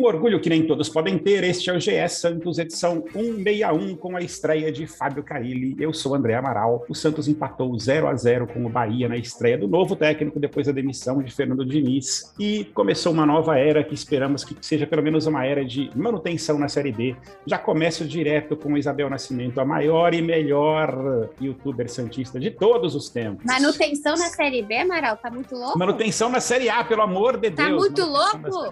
Um orgulho que nem todos podem ter, este é o GE Santos, edição 161, com a estreia de Fábio Carilli. Eu sou André Amaral. O Santos empatou 0 a 0 com o Bahia na estreia do novo técnico depois da demissão de Fernando Diniz. E começou uma nova era que esperamos que seja pelo menos uma era de manutenção na Série B. Já começo direto com Isabel Nascimento, a maior e melhor youtuber santista de todos os tempos. Manutenção na Série B, Amaral? Tá muito louco? Manutenção na Série A, pelo amor de tá Deus. Tá muito louco?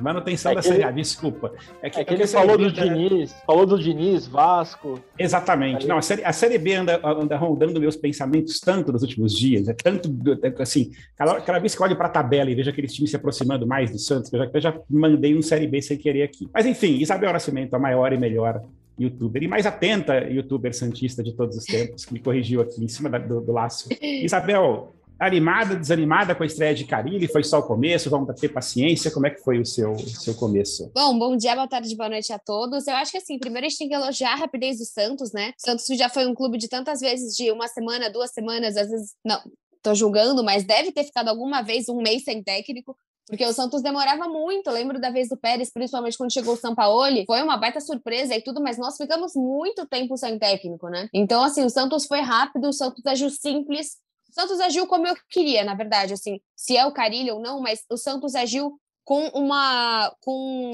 Manutenção é da Série A, desculpa. É que, é que ele falou do Diniz, falou do Diniz, Vasco. Exatamente. Aí... Não, a série, a série B anda, anda rondando meus pensamentos tanto nos últimos dias. É tanto, é, assim, cada, cada vez que olho para a tabela e vejo aqueles times se aproximando mais do Santos, eu já, eu já mandei um Série B sem querer aqui. Mas enfim, Isabel Nascimento, a maior e melhor youtuber e mais atenta youtuber santista de todos os tempos, que me corrigiu aqui em cima da, do, do laço. Isabel, animada, desanimada com a estreia de Carilli? Foi só o começo? Vamos ter paciência? Como é que foi o seu, seu começo? Bom, bom dia, boa tarde, boa noite a todos. Eu acho que assim, primeiro a gente tem que elogiar a rapidez do Santos, né? O Santos já foi um clube de tantas vezes, de uma semana, duas semanas, às vezes, não, tô julgando, mas deve ter ficado alguma vez um mês sem técnico. Porque o Santos demorava muito, lembro da vez do Pérez, principalmente quando chegou o Sampaoli, foi uma baita surpresa e tudo, mas nós ficamos muito tempo sem técnico, né? Então, assim, o Santos foi rápido, o Santos agiu simples, o Santos agiu como eu queria, na verdade, assim, se é o Carilho ou não, mas o Santos agiu com uma com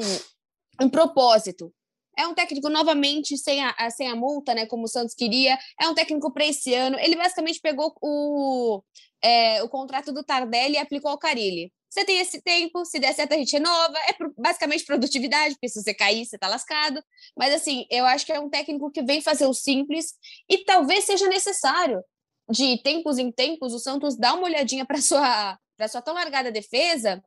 um propósito. É um técnico novamente sem a, sem a multa, né? Como o Santos queria. É um técnico para esse ano. Ele basicamente pegou o, é, o contrato do Tardelli e aplicou ao Carilli. Você tem esse tempo, se der certo a gente renova. É basicamente produtividade, porque se você cair, você tá lascado. Mas assim, eu acho que é um técnico que vem fazer o simples e talvez seja necessário de tempos em tempos o Santos dá uma olhadinha para sua para sua tão largada defesa.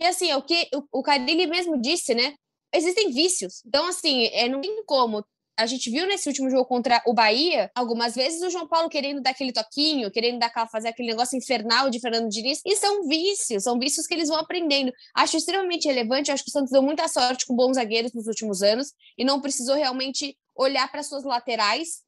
E assim, é o que o, o Carilli mesmo disse, né? Existem vícios. Então assim, é não tem como a gente viu nesse último jogo contra o Bahia, algumas vezes o João Paulo querendo dar aquele toquinho, querendo dar fazer aquele negócio infernal de Fernando Diniz, e são vícios, são vícios que eles vão aprendendo. Acho extremamente relevante, acho que o Santos deu muita sorte com bons zagueiros nos últimos anos e não precisou realmente olhar para suas laterais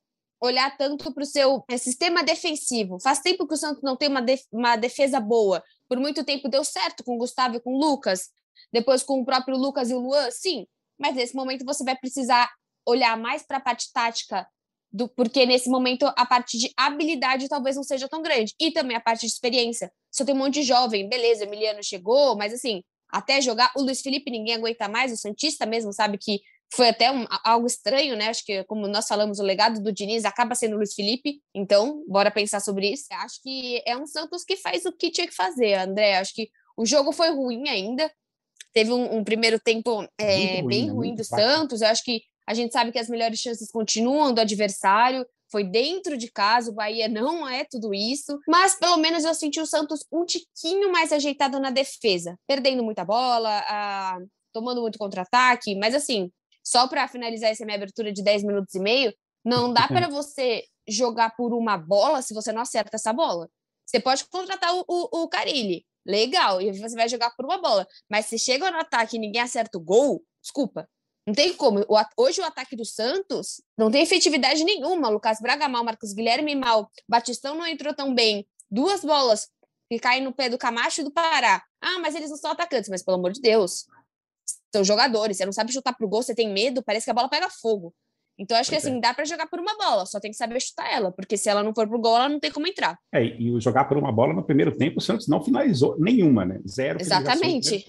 olhar tanto para o seu é, sistema defensivo. Faz tempo que o Santos não tem uma, def uma defesa boa. Por muito tempo deu certo com o Gustavo e com o Lucas, depois com o próprio Lucas e o Luan, sim. Mas nesse momento você vai precisar olhar mais para a parte tática, do, porque nesse momento a parte de habilidade talvez não seja tão grande. E também a parte de experiência. Só tem um monte de jovem, beleza, Emiliano chegou, mas assim, até jogar o Luiz Felipe ninguém aguenta mais, o Santista mesmo sabe que foi até um, algo estranho, né? Acho que, como nós falamos, o legado do Diniz acaba sendo o Luiz Felipe, então, bora pensar sobre isso. Acho que é um Santos que faz o que tinha que fazer, André. Acho que o jogo foi ruim ainda, teve um, um primeiro tempo é, ruim, bem né? ruim do Santos. Eu acho que a gente sabe que as melhores chances continuam do adversário. Foi dentro de casa, o Bahia não é tudo isso, mas pelo menos eu senti o Santos um tiquinho mais ajeitado na defesa, perdendo muita bola, a, tomando muito contra-ataque, mas assim, só para finalizar essa minha abertura de 10 minutos e meio, não dá para você jogar por uma bola se você não acerta essa bola. Você pode contratar o, o, o Carilli, legal, e você vai jogar por uma bola. Mas se chega no ataque e ninguém acerta o gol, desculpa. Não tem como. Hoje o ataque do Santos não tem efetividade nenhuma. Lucas Braga mal, Marcos Guilherme mal, Batistão não entrou tão bem. Duas bolas que caem no pé do Camacho e do Pará. Ah, mas eles não são atacantes, mas pelo amor de Deus são jogadores, você não sabe chutar pro gol, você tem medo, parece que a bola pega fogo. Então, acho que assim, é. dá para jogar por uma bola, só tem que saber chutar ela, porque se ela não for pro gol, ela não tem como entrar. É, e jogar por uma bola no primeiro tempo, o Santos não finalizou nenhuma, né? Zero Exatamente.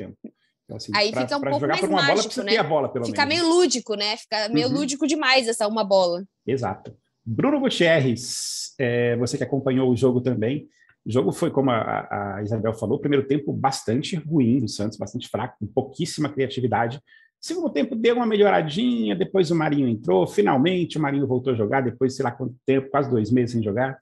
Então, assim, Aí pra, fica um pouco mais mágico, bola, né? Bola, fica menos. meio lúdico, né? Fica meio uhum. lúdico demais essa uma bola. Exato. Bruno Gutierrez, é, você que acompanhou o jogo também, o jogo foi, como a, a Isabel falou, primeiro tempo bastante ruim do Santos, bastante fraco, com pouquíssima criatividade. Segundo tempo deu uma melhoradinha, depois o Marinho entrou, finalmente o Marinho voltou a jogar, depois sei lá quanto tempo, quase dois meses sem jogar.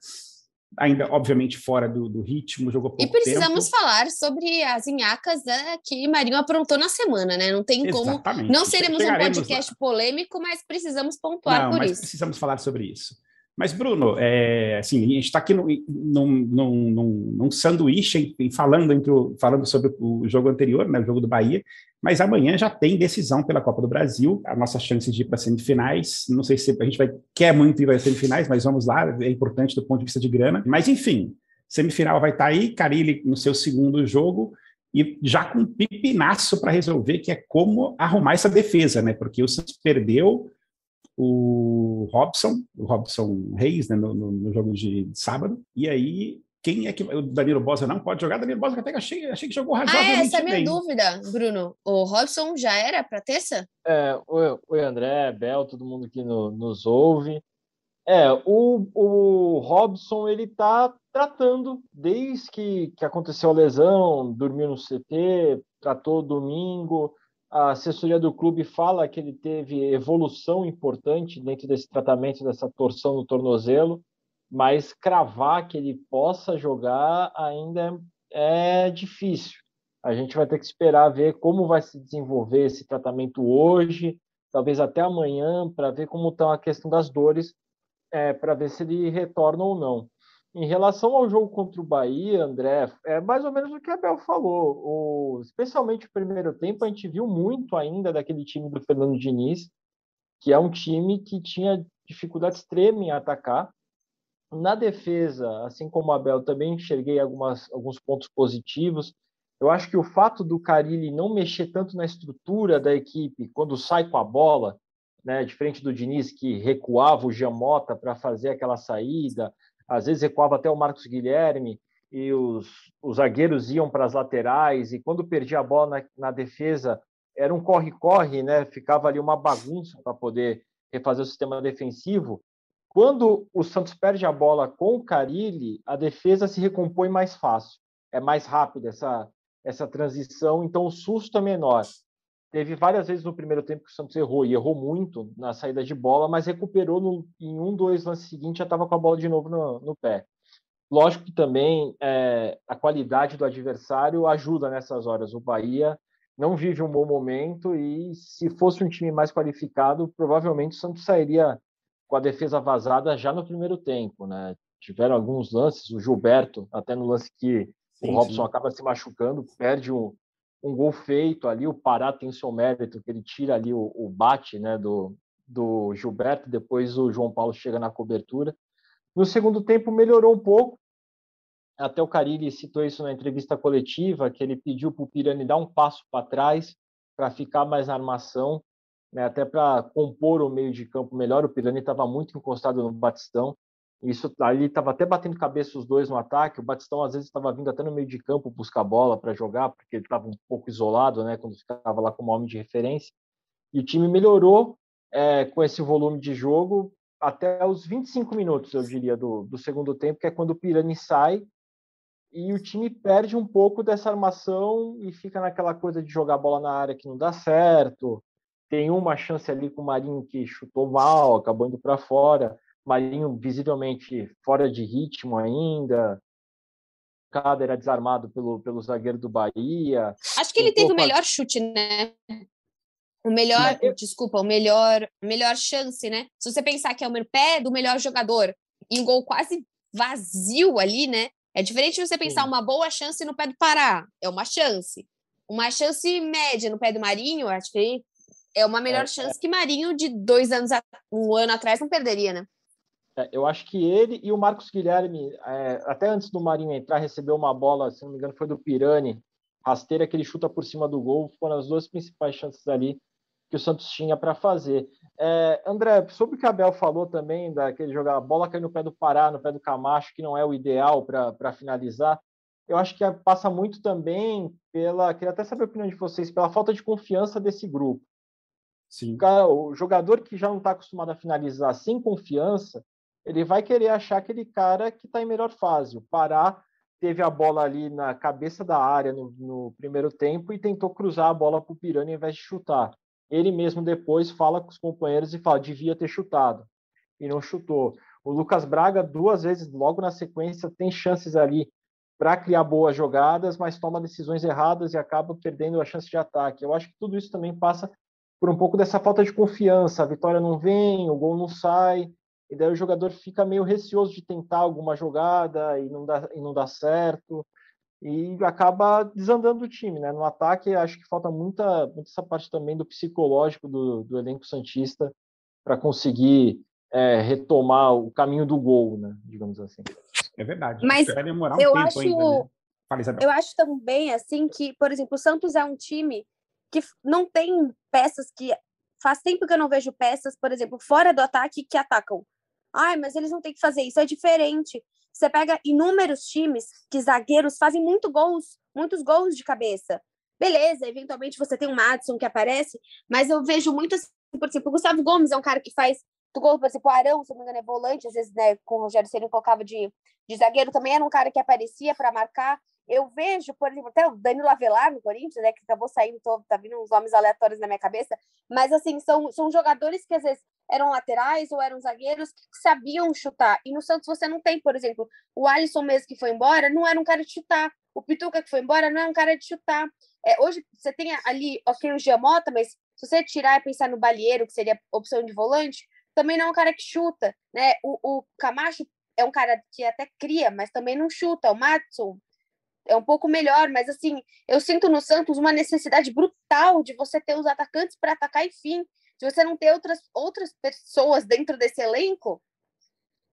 Ainda, obviamente, fora do, do ritmo, jogou pouco E precisamos tempo. falar sobre as inhacas né, que Marinho aprontou na semana, né? Não tem Exatamente. como. Não seremos um podcast lá. polêmico, mas precisamos pontuar Não, por mas isso. Precisamos falar sobre isso. Mas, Bruno, é, assim, a gente está aqui num, num, num, num sanduíche falando, entre o, falando sobre o jogo anterior, né, o jogo do Bahia, mas amanhã já tem decisão pela Copa do Brasil, a nossa chance de ir para semifinais. Não sei se a gente vai quer muito ir para semifinais, mas vamos lá, é importante do ponto de vista de grana. Mas, enfim, semifinal vai estar tá aí, Carilli no seu segundo jogo, e já com um pipinaço para resolver, que é como arrumar essa defesa, né? Porque o Santos perdeu o Robson, o Robson Reis, né, no, no, no jogo de, sábado, e aí quem é que o Danilo Bosa não pode jogar? Danilo Bosa até achei, achei que jogou razoavelmente Ah, essa é a minha bem. dúvida, Bruno. O Robson já era para terça? É, oi, oi, André, Bel, todo mundo que no, nos ouve. É, o, o Robson, ele tá tratando desde que, que aconteceu a lesão, dormiu no CT, tratou domingo, a assessoria do clube fala que ele teve evolução importante dentro desse tratamento dessa torção no tornozelo, mas cravar que ele possa jogar ainda é difícil. A gente vai ter que esperar ver como vai se desenvolver esse tratamento hoje, talvez até amanhã, para ver como está a questão das dores, é, para ver se ele retorna ou não. Em relação ao jogo contra o Bahia, André, é mais ou menos o que a Bel falou. O, especialmente o primeiro tempo, a gente viu muito ainda daquele time do Fernando Diniz, que é um time que tinha dificuldade extrema em atacar. Na defesa, assim como a Bel, também enxerguei algumas, alguns pontos positivos. Eu acho que o fato do Carilli não mexer tanto na estrutura da equipe quando sai com a bola, né, diferente do Diniz que recuava o Jamota para fazer aquela saída, às vezes recuava até o Marcos Guilherme e os, os zagueiros iam para as laterais e quando perdia a bola na, na defesa era um corre-corre, né? Ficava ali uma bagunça para poder refazer o sistema defensivo. Quando o Santos perde a bola com o Carilli, a defesa se recompõe mais fácil, é mais rápida essa essa transição, então o susto é menor. Teve várias vezes no primeiro tempo que o Santos errou, e errou muito na saída de bola, mas recuperou no, em um, dois lances seguintes, já estava com a bola de novo no, no pé. Lógico que também é, a qualidade do adversário ajuda nessas horas. O Bahia não vive um bom momento e se fosse um time mais qualificado, provavelmente o Santos sairia com a defesa vazada já no primeiro tempo, né? Tiveram alguns lances, o Gilberto, até no lance que sim, o Robson sim. acaba se machucando, perde um, um gol feito ali, o Pará tem seu mérito, que ele tira ali o, o bate né, do, do Gilberto, depois o João Paulo chega na cobertura. No segundo tempo melhorou um pouco, até o Carilli citou isso na entrevista coletiva, que ele pediu para o Pirani dar um passo para trás, para ficar mais na armação, né, até para compor o meio de campo melhor. O Pirani estava muito encostado no Batistão, isso ali estava até batendo cabeça os dois no ataque. O Batistão às vezes estava vindo até no meio de campo buscar bola para jogar, porque ele estava um pouco isolado, né, quando ficava lá como homem de referência. E o time melhorou é, com esse volume de jogo até os 25 minutos, eu diria, do, do segundo tempo, que é quando o Pirani sai e o time perde um pouco dessa armação e fica naquela coisa de jogar bola na área que não dá certo. Tem uma chance ali com o Marinho que chutou mal, acabou indo para fora. Marinho visivelmente fora de ritmo ainda. Cada era desarmado pelo, pelo zagueiro do Bahia. Acho que ele teve o melhor chute, né? O melhor, eu... desculpa, o melhor, melhor chance, né? Se você pensar que é o pé do melhor jogador e um gol quase vazio ali, né? É diferente de você pensar Sim. uma boa chance no pé do Pará, é uma chance. Uma chance média no pé do Marinho, acho que é uma melhor é, chance é. que Marinho de dois anos, um ano atrás não perderia, né? É, eu acho que ele e o Marcos Guilherme, é, até antes do Marinho entrar, recebeu uma bola, se não me engano, foi do Pirani, rasteira que ele chuta por cima do gol, foram as duas principais chances ali que o Santos tinha para fazer. É, André, sobre o que a Abel falou também, daquele jogar a bola cair no pé do Pará, no pé do Camacho, que não é o ideal para finalizar, eu acho que passa muito também pela. Queria até saber a opinião de vocês, pela falta de confiança desse grupo. Sim. O, cara, o jogador que já não está acostumado a finalizar sem confiança, ele vai querer achar aquele cara que está em melhor fase. O Pará teve a bola ali na cabeça da área no, no primeiro tempo e tentou cruzar a bola para o Pirani ao invés de chutar. Ele mesmo depois fala com os companheiros e fala: devia ter chutado e não chutou. O Lucas Braga, duas vezes logo na sequência, tem chances ali para criar boas jogadas, mas toma decisões erradas e acaba perdendo a chance de ataque. Eu acho que tudo isso também passa por um pouco dessa falta de confiança. A vitória não vem, o gol não sai, e daí o jogador fica meio receoso de tentar alguma jogada e não dá, e não dá certo, e acaba desandando o time, né? No ataque, acho que falta muita, muita essa parte também do psicológico do, do elenco Santista para conseguir é, retomar o caminho do gol, né? Digamos assim. É verdade. Mas vai demorar um eu tempo acho, ainda, né? Fala, eu acho também, assim, que, por exemplo, o Santos é um time que não tem peças que... Faz tempo que eu não vejo peças, por exemplo, fora do ataque que atacam. Ai, mas eles não têm que fazer isso, é diferente. Você pega inúmeros times que zagueiros fazem muito gols, muitos gols de cabeça. Beleza, eventualmente você tem um Madison que aparece, mas eu vejo muito assim, por exemplo, o Gustavo Gomes é um cara que faz do gol, por exemplo, o Arão, se não me engano, é volante, às vezes, né, com o Rogério Ceni colocava de, de zagueiro, também era um cara que aparecia para marcar. Eu vejo, por exemplo, até o Danilo Avelar no Corinthians, né, que acabou saindo, tô, tá vindo uns nomes aleatórios na minha cabeça, mas assim, são, são jogadores que às vezes eram laterais ou eram zagueiros que sabiam chutar. E no Santos você não tem, por exemplo, o Alisson mesmo que foi embora, não era um cara de chutar. O Pituca que foi embora não é um cara de chutar. É, hoje você tem ali, ok, o Giamota, mas se você tirar e pensar no Balieiro, que seria opção de volante, também não é um cara que chuta, né? O, o Camacho é um cara que até cria, mas também não chuta. O Matson é um pouco melhor, mas assim, eu sinto no Santos uma necessidade brutal de você ter os atacantes para atacar e fim. Se você não ter outras, outras pessoas dentro desse elenco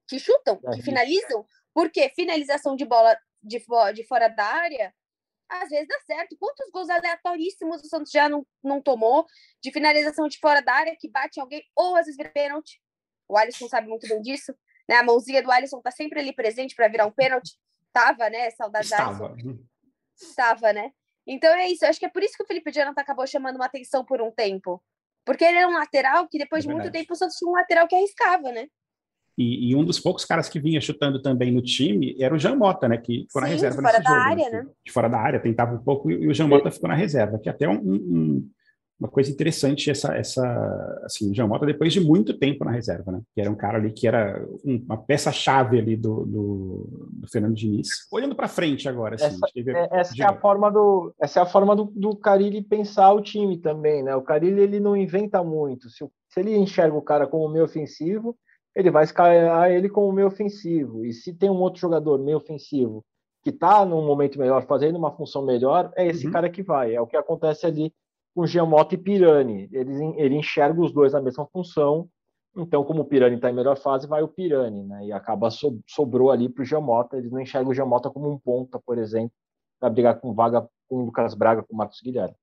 que chutam, que finalizam, porque finalização de bola de, de fora da área às vezes dá certo. Quantos gols aleatoríssimos o Santos já não, não tomou de finalização de fora da área que bate em alguém ou às vezes vira pênalti? O Alisson sabe muito bem disso. Né? A mãozinha do Alisson tá sempre ali presente para virar um pênalti. Tava, né? Saudade Estava. Alisson. Estava, né? Então é isso. Eu acho que é por isso que o Felipe Jonathan acabou chamando uma atenção por um tempo. Porque ele era um lateral que depois é de muito tempo o Santos tinha um lateral que arriscava, né? E, e, um dos poucos caras que vinha chutando também no time era o Jean Mota, né? Que ficou Sim, na reserva de fora da jogo, área, né? De fora da área, tentava um pouco e o Jean Mota ficou na reserva, que é até um, um, uma coisa interessante essa, essa assim, o Jean Mota depois de muito tempo na reserva, né? Que era um cara ali que era uma peça-chave ali do, do, do, Fernando Diniz. Olhando para frente agora, assim, essa, teve... É, essa é a forma do essa é a forma do, do Carilli pensar o time também, né? O Carilli ele não inventa muito. Se, se ele enxerga o cara como meio ofensivo, ele vai escalar ele como meio ofensivo. E se tem um outro jogador meio ofensivo que está num momento melhor, fazendo uma função melhor, é esse uhum. cara que vai. É o que acontece ali com Giamotto e Pirani. Ele, ele enxerga os dois na mesma função. Então, como o Pirani está em melhor fase, vai o Pirani, né? E acaba so, sobrou ali para o Giamotto. Eles não enxergam o Giamotto como um ponta, por exemplo, para brigar com vaga com o Lucas Braga, com o Marcos Guilherme.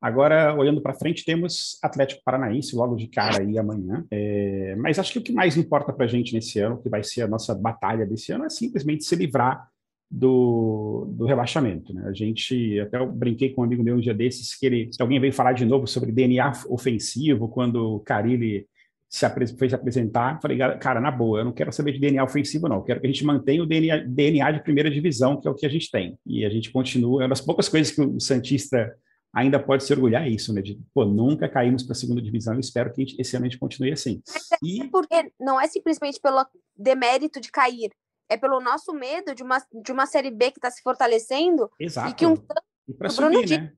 Agora, olhando para frente, temos Atlético Paranaense logo de cara aí amanhã. É, mas acho que o que mais importa para a gente nesse ano, que vai ser a nossa batalha desse ano, é simplesmente se livrar do, do rebaixamento. Né? A gente, até brinquei com um amigo meu um dia desses, que ele, alguém veio falar de novo sobre DNA ofensivo, quando o Carilli se fez apresentar, falei, cara, na boa, eu não quero saber de DNA ofensivo, não. Eu quero que a gente mantenha o DNA, DNA de primeira divisão, que é o que a gente tem. E a gente continua, é uma das poucas coisas que o Santista ainda pode se orgulhar isso, né? De, pô, nunca caímos para a segunda divisão e espero que esse ano a gente continue assim. É e... porque não é simplesmente pelo demérito de cair, é pelo nosso medo de uma, de uma Série B que está se fortalecendo. Exato. E que um, e para subir, né?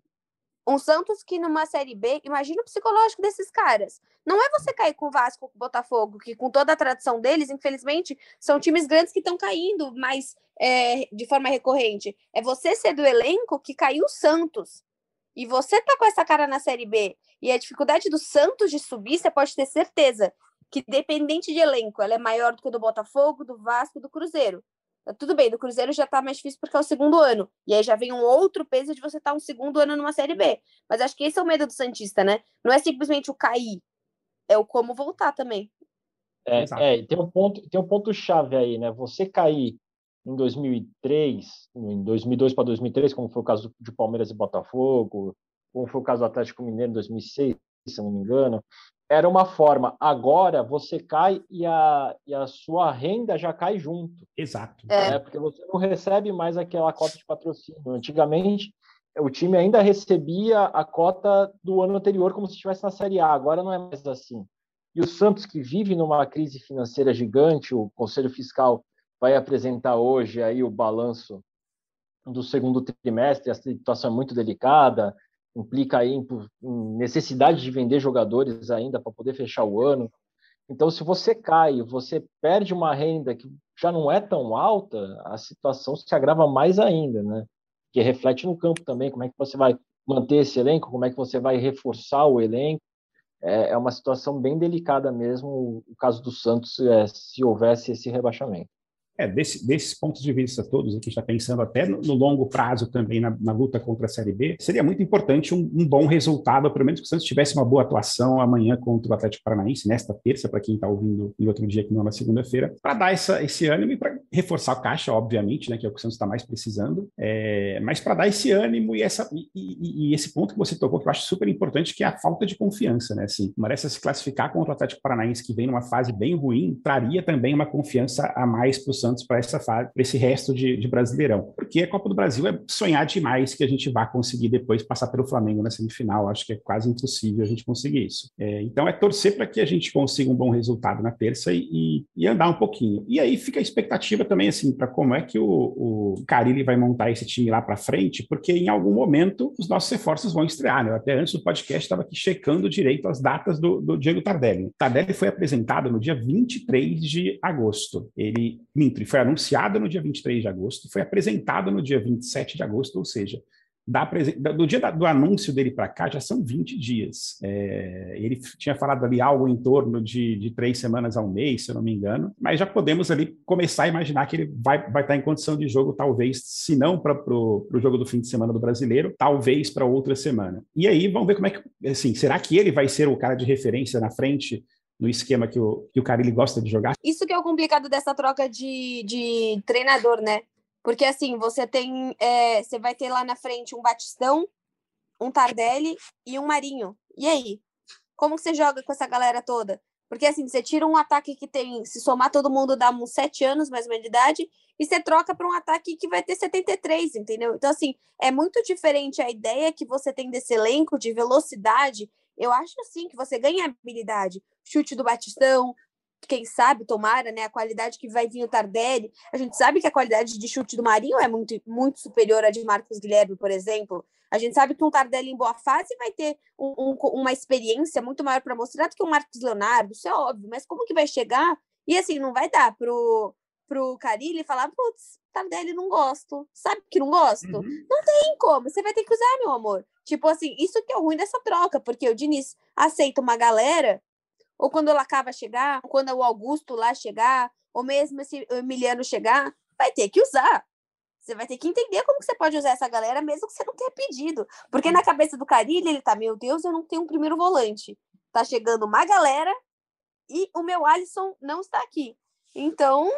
Um Santos que numa Série B, imagina o psicológico desses caras. Não é você cair com o Vasco com o Botafogo, que com toda a tradição deles, infelizmente, são times grandes que estão caindo, mas é, de forma recorrente. É você ser do elenco que caiu o Santos e você tá com essa cara na Série B e a dificuldade do Santos de subir, você pode ter certeza que, dependente de elenco, ela é maior do que do Botafogo, do Vasco, do Cruzeiro. Tá tudo bem, do Cruzeiro já tá mais difícil porque é o segundo ano. E aí já vem um outro peso de você estar tá um segundo ano numa Série B. Mas acho que esse é o medo do Santista, né? Não é simplesmente o cair, é o como voltar também. É, é tem um ponto, tem um ponto chave aí, né? Você cair em 2003, em 2002 para 2003, como foi o caso de Palmeiras e Botafogo, como foi o caso do Atlético Mineiro em 2006, se não me engano, era uma forma. Agora você cai e a, e a sua renda já cai junto. Exato. É. é. Porque você não recebe mais aquela cota de patrocínio. Antigamente, o time ainda recebia a cota do ano anterior como se estivesse na Série A. Agora não é mais assim. E o Santos, que vive numa crise financeira gigante, o Conselho Fiscal vai apresentar hoje aí o balanço do segundo trimestre. A situação é muito delicada, implica aí em necessidade de vender jogadores ainda para poder fechar o ano. Então, se você cai, você perde uma renda que já não é tão alta, a situação se agrava mais ainda, né? Que reflete no campo também, como é que você vai manter esse elenco, como é que você vai reforçar o elenco. É, é uma situação bem delicada mesmo o caso do Santos é, se houvesse esse rebaixamento. É, desse, desses pontos de vista todos, aqui está pensando até no, no, longo prazo também na, na, luta contra a Série B, seria muito importante um, um, bom resultado, pelo menos que o Santos tivesse uma boa atuação amanhã contra o Atlético Paranaense, nesta terça, para quem está ouvindo em outro dia que não na segunda-feira, para dar essa, esse ânimo e para reforçar o caixa, obviamente, né, que é o que o Santos está mais precisando, é, mas para dar esse ânimo e, essa, e, e, e, esse ponto que você tocou, que eu acho super importante, que é a falta de confiança, né? Assim, merece se classificar contra o Atlético Paranaense, que vem numa fase bem ruim, traria também uma confiança a mais para o Santos para essa fase, para esse resto de, de, Brasileirão. Porque a Copa do Brasil é sonhar demais que a gente vá conseguir depois passar pelo Flamengo na semifinal. Acho que é quase impossível a gente conseguir isso. É, então é torcer para que a gente consiga um bom resultado na terça e, e, andar um pouquinho. E aí fica a expectativa também assim para como é que o, o Carilli vai montar esse time lá para frente, porque em algum momento os nossos reforços vão estrear. Né? Até antes do podcast estava aqui checando direito as datas do, do Diego Tardelli. Tardelli foi apresentado no dia 23 de agosto. Ele, minto, ele foi anunciado anunciada no dia 23 de agosto, foi apresentada no dia 27 de agosto, ou seja, da, do dia da, do anúncio dele para cá já são 20 dias. É, ele tinha falado ali algo em torno de, de, três semanas ao mês, se eu não me engano, mas já podemos ali começar a imaginar que ele vai, vai estar em condição de jogo, talvez, se não para o jogo do fim de semana do brasileiro, talvez para outra semana. E aí vamos ver como é que, assim, será que ele vai ser o cara de referência na frente no esquema que o, que o Carilli gosta de jogar. Isso que é o complicado dessa troca de, de treinador, né? Porque assim, você tem. É, você vai ter lá na frente um Batistão, um Tardelli e um Marinho. E aí? Como você joga com essa galera toda? Porque assim, você tira um ataque que tem, se somar todo mundo, dá uns sete anos mais ou menos de idade, e você troca para um ataque que vai ter 73, entendeu? Então, assim, é muito diferente a ideia que você tem desse elenco de velocidade eu acho assim que você ganha habilidade. Chute do Batistão, quem sabe, tomara, né? A qualidade que vai vir o Tardelli. A gente sabe que a qualidade de chute do Marinho é muito, muito superior à de Marcos Guilherme, por exemplo. A gente sabe que um Tardelli em boa fase vai ter um, um, uma experiência muito maior para mostrar do que o Marcos Leonardo, isso é óbvio. Mas como que vai chegar? E assim, não vai dar pro, pro Carilli falar, putz, Tardelli não gosto. Sabe que não gosto? Uhum. Não tem como. Você vai ter que usar, meu amor. Tipo assim, isso que é o ruim dessa troca, porque o Diniz aceita uma galera, ou quando o Lacava chegar, ou quando o Augusto lá chegar, ou mesmo esse Emiliano chegar, vai ter que usar. Você vai ter que entender como que você pode usar essa galera, mesmo que você não tenha pedido. Porque na cabeça do Carilli, ele tá, meu Deus, eu não tenho um primeiro volante. Tá chegando uma galera e o meu Alisson não está aqui. Então,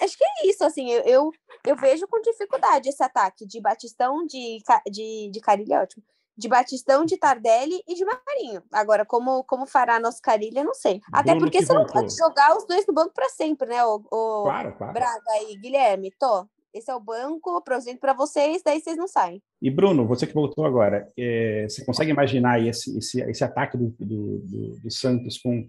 acho que é isso, assim, eu, eu, eu vejo com dificuldade esse ataque de Batistão, de, de, de Carilli, é ótimo, de Batistão, de Tardelli e de Marinho. Agora, como, como fará nosso Carilho, eu não sei. Até porque você voltou. não pode jogar os dois no banco para sempre, né? O, o claro, claro. Braga e Guilherme, tô. Esse é o banco, apresento para vocês, daí vocês não saem. E Bruno, você que voltou agora, é, você consegue imaginar esse, esse, esse ataque do, do, do, do Santos com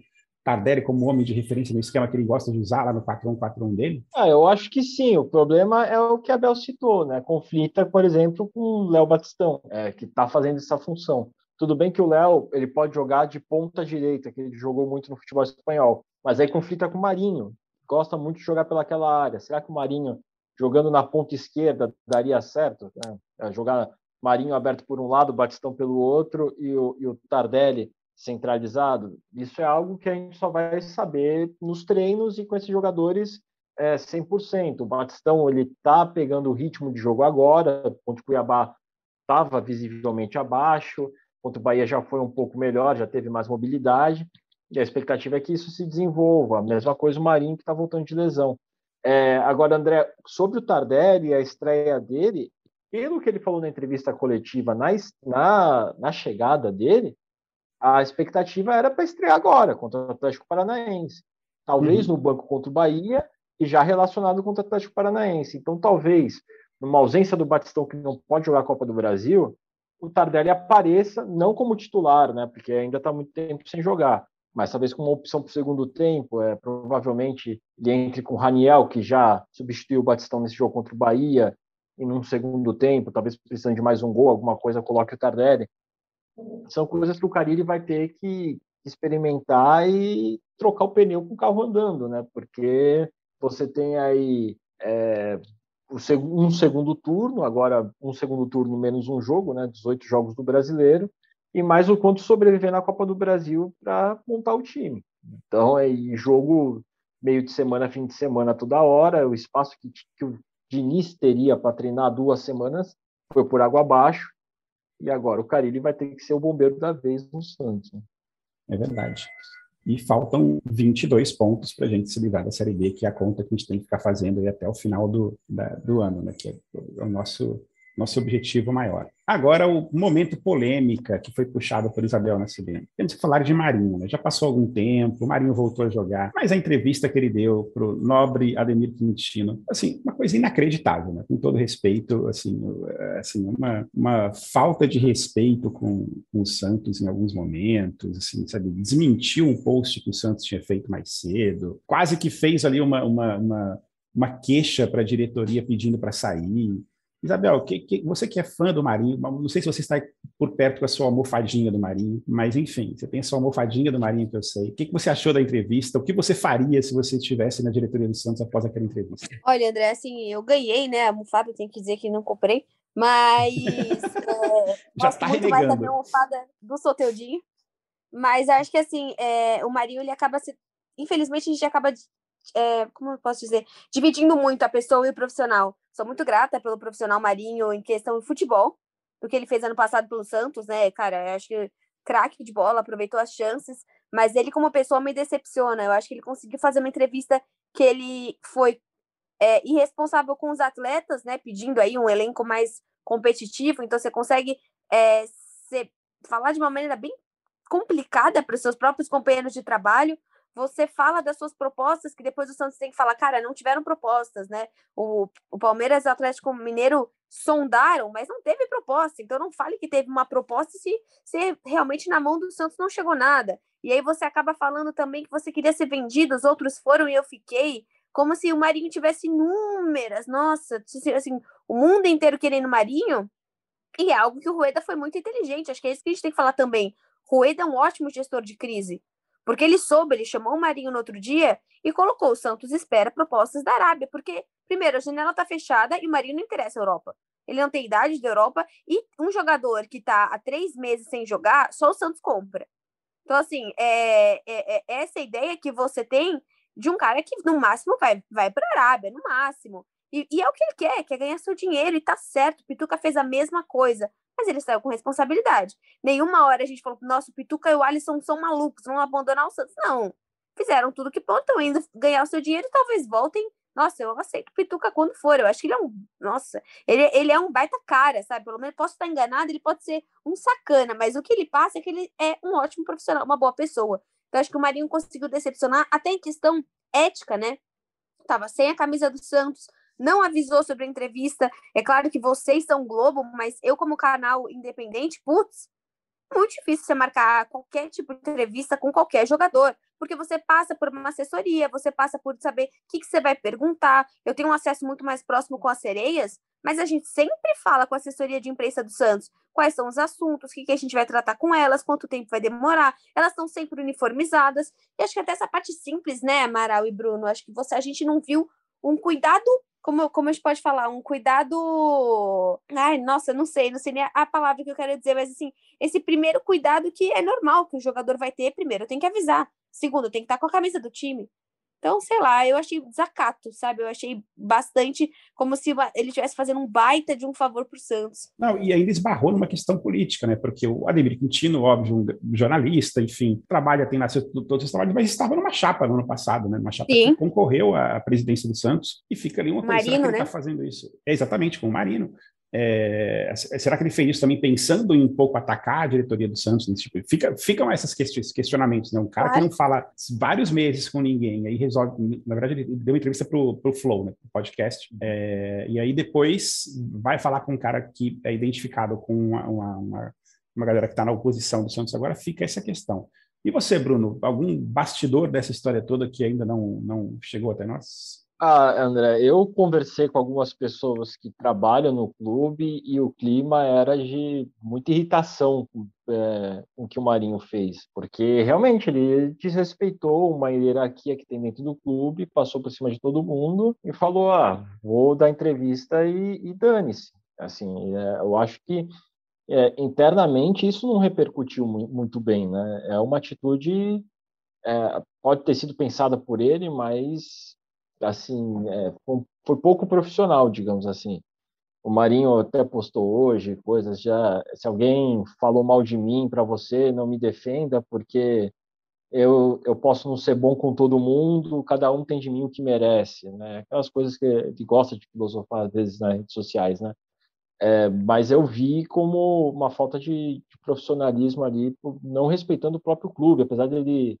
Tardelli como homem de referência no esquema que ele gosta de usar lá no 4-1-4-1 dele? Ah, eu acho que sim. O problema é o que a Bel citou, né? Conflita, por exemplo, com o Léo Batistão, é, que está fazendo essa função. Tudo bem que o Léo ele pode jogar de ponta direita, que ele jogou muito no futebol espanhol, mas aí conflita com o Marinho, gosta muito de jogar pelaquela área. Será que o Marinho jogando na ponta esquerda daria certo? Né? Jogar Marinho aberto por um lado, Batistão pelo outro e o, e o Tardelli centralizado, isso é algo que a gente só vai saber nos treinos e com esses jogadores é, 100%. O Batistão ele está pegando o ritmo de jogo agora, contra o Cuiabá estava visivelmente abaixo, contra o Bahia já foi um pouco melhor, já teve mais mobilidade, e a expectativa é que isso se desenvolva. A mesma coisa o Marinho, que está voltando de lesão. É, agora, André, sobre o Tardelli, a estreia dele, pelo que ele falou na entrevista coletiva, na, na, na chegada dele, a expectativa era para estrear agora contra o Atlético Paranaense. Talvez uhum. no banco contra o Bahia e já relacionado contra o Atlético Paranaense. Então, talvez, numa ausência do Batistão que não pode jogar a Copa do Brasil, o Tardelli apareça não como titular, né? Porque ainda está muito tempo sem jogar, mas talvez como uma opção para o segundo tempo. É, provavelmente ele entre com o Raniel, que já substituiu o Batistão nesse jogo contra o Bahia, e num segundo tempo, talvez precisando de mais um gol, alguma coisa, coloque o Tardelli são coisas que o Carille vai ter que, experimentar e trocar o pneu com o carro andando, né? Porque você tem aí é, um segundo turno, agora um segundo turno menos um jogo, né? 18 jogos do brasileiro, e mais o quanto sobreviver na Copa do Brasil para montar o time. Então é jogo meio de semana, fim de semana, toda hora. O espaço que, que o Diniz teria para treinar duas semanas foi por água abaixo. E agora o Carilli vai ter que ser o bombeiro da vez no Santos. Né? É verdade. E faltam 22 pontos para a gente se livrar da Série B, que é a conta que a gente tem que ficar fazendo até o final do, da, do ano, né? que é o nosso, nosso objetivo maior. Agora, o momento polêmica que foi puxado por Isabel Nascimento. Temos que falar de Marinho, né? Já passou algum tempo, o Marinho voltou a jogar, mas a entrevista que ele deu para o nobre Ademir Quintino, assim, uma coisa inacreditável, né? Com todo respeito, assim, assim uma, uma falta de respeito com, com o Santos em alguns momentos, assim, sabe? Desmentiu um post que o Santos tinha feito mais cedo, quase que fez ali uma, uma, uma uma queixa para a diretoria pedindo para sair. Isabel, que, que, você que é fã do Marinho, não sei se você está por perto com a sua almofadinha do Marinho, mas enfim, você tem a sua almofadinha do Marinho que eu sei. O que, que você achou da entrevista? O que você faria se você estivesse na diretoria do Santos após aquela entrevista? Olha, André, assim, eu ganhei, né? A almofada, tenho que dizer que não comprei, mas é, já está muito renegando. mais da minha almofada do Soteudinho. Mas acho que assim, é, o Marinho ele acaba se. Infelizmente, a gente acaba é, como eu posso dizer, dividindo muito a pessoa e o profissional. Sou muito grata pelo profissional Marinho em questão de futebol, do que ele fez ano passado pelo Santos, né? Cara, acho que craque de bola, aproveitou as chances, mas ele como pessoa me decepciona. Eu acho que ele conseguiu fazer uma entrevista que ele foi é, irresponsável com os atletas, né? Pedindo aí um elenco mais competitivo, então você consegue é, ser, falar de uma maneira bem complicada para os seus próprios companheiros de trabalho, você fala das suas propostas, que depois o Santos tem que falar, cara, não tiveram propostas, né? O, o Palmeiras e o Atlético Mineiro sondaram, mas não teve proposta. Então não fale que teve uma proposta se, se realmente na mão do Santos não chegou nada. E aí você acaba falando também que você queria ser vendido, os outros foram e eu fiquei. Como se o Marinho tivesse inúmeras, nossa, assim, o mundo inteiro querendo Marinho. E é algo que o Rueda foi muito inteligente. Acho que é isso que a gente tem que falar também. Rueda é um ótimo gestor de crise. Porque ele soube, ele chamou o Marinho no outro dia e colocou o Santos espera propostas da Arábia. Porque, primeiro, a janela está fechada e o Marinho não interessa a Europa. Ele não tem idade da Europa e um jogador que está há três meses sem jogar, só o Santos compra. Então, assim, é, é, é essa ideia que você tem de um cara que, no máximo, vai, vai para a Arábia, no máximo. E, e, é o que ele quer, quer ganhar seu dinheiro, e tá certo. Pituca fez a mesma coisa mas ele saiu com responsabilidade. Nenhuma hora a gente falou, nossa, o Pituca e o Alisson são malucos, vão abandonar o Santos. Não. Fizeram tudo que podem, estão indo ganhar o seu dinheiro e talvez voltem. Nossa, eu aceito Pituca quando for. Eu acho que ele é um. Nossa, ele, ele é um baita cara, sabe? Pelo menos posso estar enganado, ele pode ser um sacana, mas o que ele passa é que ele é um ótimo profissional, uma boa pessoa. Então, acho que o Marinho conseguiu decepcionar, até em questão ética, né? Tava sem a camisa do Santos, não avisou sobre a entrevista. É claro que vocês são Globo, mas eu, como canal independente, putz, muito difícil você marcar qualquer tipo de entrevista com qualquer jogador, porque você passa por uma assessoria, você passa por saber o que, que você vai perguntar. Eu tenho um acesso muito mais próximo com as sereias, mas a gente sempre fala com a assessoria de imprensa do Santos quais são os assuntos, o que, que a gente vai tratar com elas, quanto tempo vai demorar. Elas estão sempre uniformizadas. E acho que até essa parte simples, né, Amaral e Bruno? Acho que você a gente não viu um cuidado como, como a gente pode falar, um cuidado. Ai, nossa, não sei, não sei nem a palavra que eu quero dizer, mas assim, esse primeiro cuidado que é normal que o jogador vai ter, primeiro, tem que avisar. Segundo, tem que estar com a camisa do time. Então, sei lá, eu achei desacato, sabe? Eu achei bastante como se ele estivesse fazendo um baita de um favor para o Santos. Não, e ainda esbarrou numa questão política, né? Porque o Ademir Quintino, óbvio, um jornalista, enfim, trabalha, tem nascido todos os trabalhos, mas estava numa chapa no ano passado, né? Uma chapa Sim. que concorreu à presidência do Santos e fica ali uma coisa, Marino, que ele né? está fazendo isso? É exatamente, com o Marino. É, será que ele fez isso também pensando em um pouco atacar a diretoria do Santos? Tipo, fica, ficam esses questionamentos, né? Um cara claro. que não fala vários meses com ninguém, aí resolve. Na verdade, ele deu uma entrevista para o Flow, né? Pro podcast. É, e aí depois vai falar com um cara que é identificado com uma, uma, uma, uma galera que está na oposição do Santos agora, fica essa questão. E você, Bruno, algum bastidor dessa história toda que ainda não, não chegou até nós? Ah, André, eu conversei com algumas pessoas que trabalham no clube e o clima era de muita irritação é, com o que o Marinho fez, porque realmente ele desrespeitou uma hierarquia que tem dentro do clube, passou por cima de todo mundo e falou: ah, vou dar entrevista e, e dane-se. Assim, é, eu acho que é, internamente isso não repercutiu muito bem, né? É uma atitude é, pode ter sido pensada por ele, mas assim, é, foi pouco profissional, digamos assim. O Marinho até postou hoje coisas já. Se alguém falou mal de mim para você, não me defenda, porque eu, eu posso não ser bom com todo mundo, cada um tem de mim o que merece, né? Aquelas coisas que ele gosta de filosofar às vezes nas redes sociais, né? É, mas eu vi como uma falta de, de profissionalismo ali, não respeitando o próprio clube, apesar dele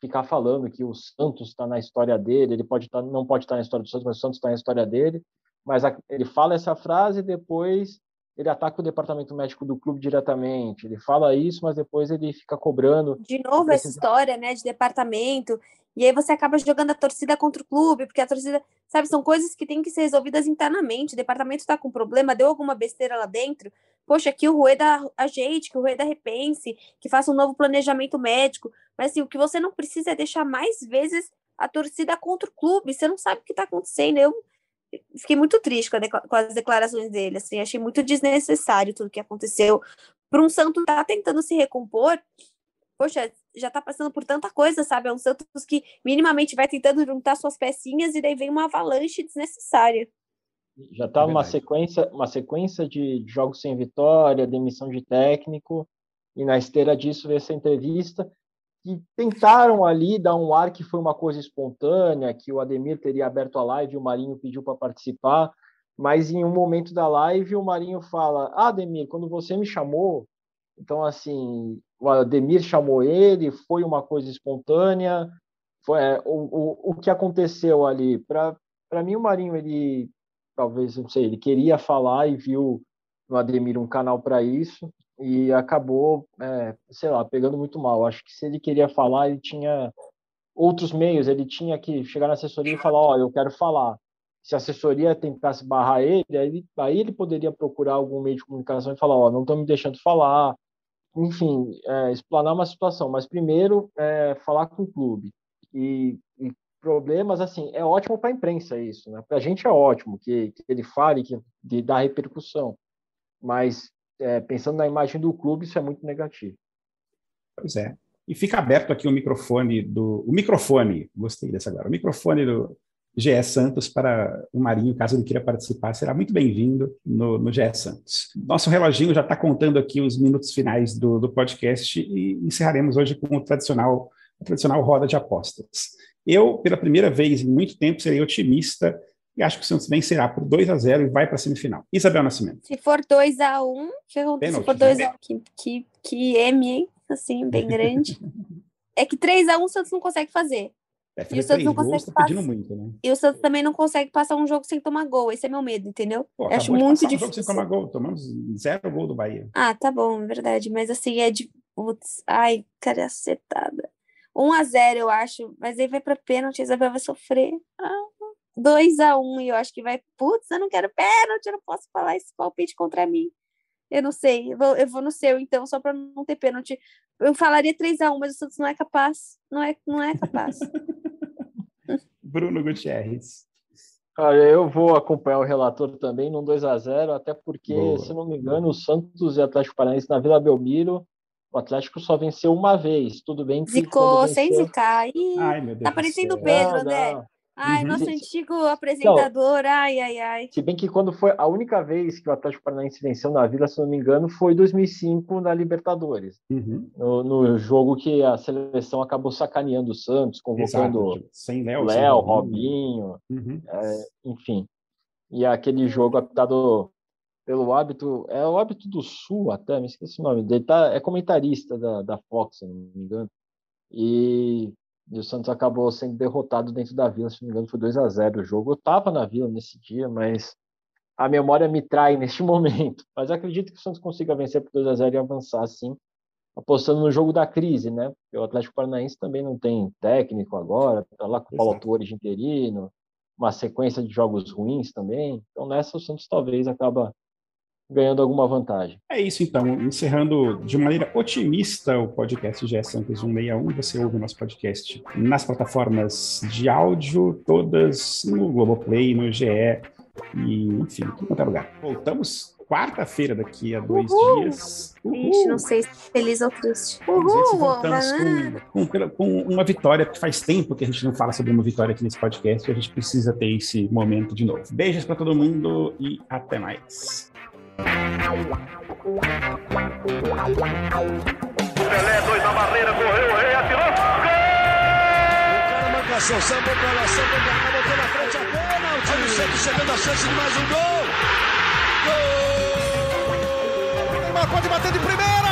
ficar falando que o Santos está na história dele, ele pode tá, não pode estar tá na história do Santos, mas o Santos está na história dele. Mas a, ele fala essa frase e depois ele ataca o departamento médico do clube diretamente. Ele fala isso, mas depois ele fica cobrando. De novo essa história, né, de departamento. E aí você acaba jogando a torcida contra o clube, porque a torcida, sabe, são coisas que têm que ser resolvidas internamente. O departamento está com problema, deu alguma besteira lá dentro. Poxa, que o Rueda ajeite, que o Rueda repense, que faça um novo planejamento médico. Mas assim, o que você não precisa é deixar mais vezes a torcida contra o clube. Você não sabe o que está acontecendo. Eu fiquei muito triste com, com, as declarações dele. Assim, achei muito desnecessário tudo que aconteceu. Para um Santos estar tá tentando se recompor, poxa, já está passando por tanta coisa, sabe? É um Santos que minimamente vai tentando juntar suas pecinhas e daí vem uma avalanche desnecessária. Já está é uma sequência, uma sequência de jogos sem vitória, demissão de técnico, e na esteira disso veio essa entrevista que tentaram ali dar um ar que foi uma coisa espontânea, que o Ademir teria aberto a live e o Marinho pediu para participar, mas em um momento da live o Marinho fala: ah, Ademir, quando você me chamou, então assim, o Ademir chamou ele, foi uma coisa espontânea, foi é, o, o, o que aconteceu ali. Para mim, o Marinho, ele talvez, não sei, ele queria falar e viu no Ademir um canal para isso, e acabou, é, sei lá, pegando muito mal. Acho que se ele queria falar, ele tinha outros meios, ele tinha que chegar na assessoria e falar: Ó, oh, eu quero falar. Se a assessoria tentasse barrar ele, aí ele, aí ele poderia procurar algum meio de comunicação e falar: Ó, oh, não estão me deixando falar. Enfim, é, explanar uma situação, mas primeiro é, falar com o clube. E, problemas, assim, é ótimo para a imprensa isso, né? Para a gente é ótimo que, que ele fale, que de, dá repercussão. Mas é, pensando na imagem do clube, isso é muito negativo. Pois é. E fica aberto aqui o microfone do. O microfone, gostei dessa agora. O microfone do GE Santos para o Marinho, caso ele queira participar, será muito bem-vindo no, no GE Santos. Nosso reloginho já está contando aqui os minutos finais do, do podcast e encerraremos hoje com o tradicional, a tradicional roda de apostas. Eu, pela primeira vez em muito tempo, serei otimista e acho que o Santos vencerá por 2 a 0 e vai para a semifinal. Isabel Nascimento. Se for 2 a 1 se for 2 né? a 1 que, que, que M, hein? Assim, bem grande. é que 3 a 1 o Santos não consegue fazer. É, e o Santos não consegue tá passar. Muito, né? E o Santos também não consegue passar um jogo sem tomar gol. Esse é meu medo, entendeu? Pô, acho muito difícil. Um jogo sem tomar gol. Tomamos zero gol do Bahia. Ah, tá bom, é verdade. Mas assim, é de. Putz, ai, cara, acertada. 1 a 0 eu acho. Mas aí vai pra pênalti, a Isabel vai sofrer. Ah. 2 a 1 e eu acho que vai, putz, eu não quero pênalti, eu não posso falar esse palpite contra mim. Eu não sei, eu vou, eu vou no seu, então, só para não ter pênalti. Eu falaria 3 a 1 mas o Santos não é capaz. Não é, não é capaz. Bruno Gutierrez. Cara, eu vou acompanhar o relator também num 2 a 0 até porque, Boa. se não me engano, o Santos e o Atlético Paranaense na Vila Belmiro, o Atlético só venceu uma vez. Tudo bem. Zicou, venceu... sem zicar. Ih, Ai, meu Deus tá parecendo o Pedro, né? Ai, uhum. nosso antigo apresentador, então, ai, ai, ai. Se bem que quando foi a única vez que o Atlético Paranaense venceu na Vila, se não me engano, foi em 2005 na Libertadores. Uhum. No, no, jogo que a seleção acabou sacaneando o Santos, convocando Exato. sem Léo, Léo Robinho, uhum. é, enfim. E aquele jogo apitado pelo hábito, é o hábito do Sul até, me esqueci o nome dele, tá, é comentarista da, da Fox, se não me engano. E e o Santos acabou sendo derrotado dentro da Vila, se não me engano, foi 2 a 0 o jogo. Eu estava na Vila nesse dia, mas a memória me trai neste momento. Mas acredito que o Santos consiga vencer por 2 a 0 e avançar, sim, apostando no jogo da crise, né? Porque o Atlético Paranaense também não tem técnico agora, tá lá com o Paulo Torres interino. uma sequência de jogos ruins também. Então nessa o Santos talvez acaba ganhando alguma vantagem. É isso então, encerrando de maneira otimista o podcast GE Santos 161. Você ouve o nosso podcast nas plataformas de áudio, todas no Globoplay, no GE e enfim, em qualquer lugar. Voltamos quarta-feira daqui a dois Uhul. dias. Uhul. Ixi, não sei se feliz ou triste. Uhul, voltamos com, com, com, uma vitória, porque faz tempo que a gente não fala sobre uma vitória aqui nesse podcast e a gente precisa ter esse momento de novo. Beijos para todo mundo e até mais. Pelé, dois na barreira, correu, o rei atirou. Gol! O cara marcação, sambou pra lá, sambou pra cá, botou na frente a bola. O time sempre chegando a chance de mais um gol. Gol! Neymar pode bater de primeira.